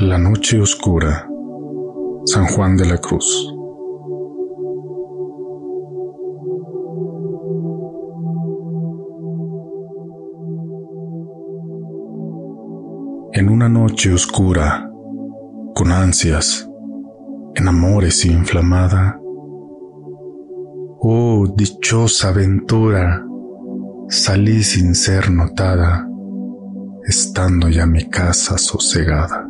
La noche oscura. San Juan de la Cruz. En una noche oscura, con ansias, en amores inflamada, oh dichosa aventura, salí sin ser notada, estando ya mi casa sosegada.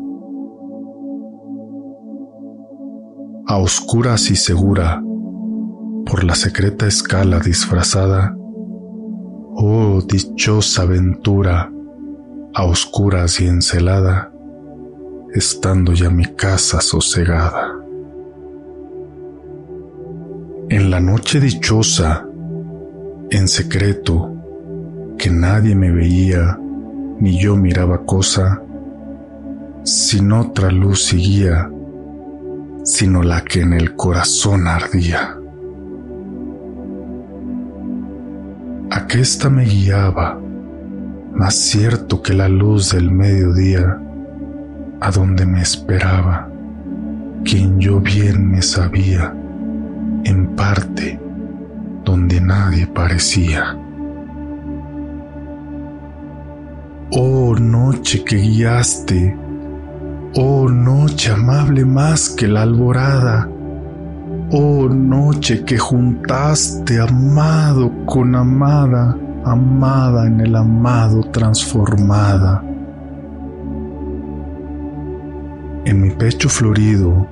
A oscuras y segura, por la secreta escala disfrazada, oh dichosa aventura, a oscuras y encelada, estando ya mi casa sosegada. En la noche dichosa, en secreto, que nadie me veía, ni yo miraba cosa, sin otra luz seguía, sino la que en el corazón ardía. Aquesta me guiaba, más cierto que la luz del mediodía, a donde me esperaba, quien yo bien me sabía, en parte donde nadie parecía. Oh noche que guiaste, Oh noche amable más que la alborada, oh noche que juntaste amado con amada, amada en el amado transformada. En mi pecho florido,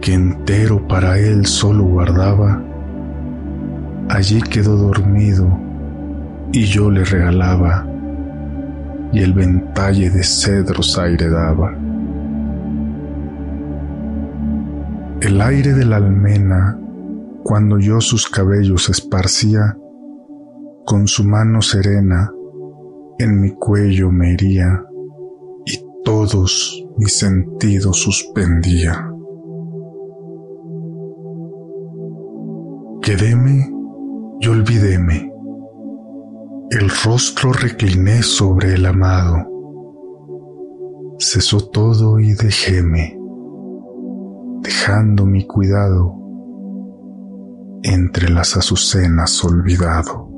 que entero para él solo guardaba, allí quedó dormido y yo le regalaba, y el ventalle de cedros aire daba. El aire de la almena, cuando yo sus cabellos esparcía, con su mano serena en mi cuello me hería y todos mis sentidos suspendía. Quedéme y olvidéme. El rostro recliné sobre el amado. Cesó todo y dejéme dejando mi cuidado entre las azucenas olvidado.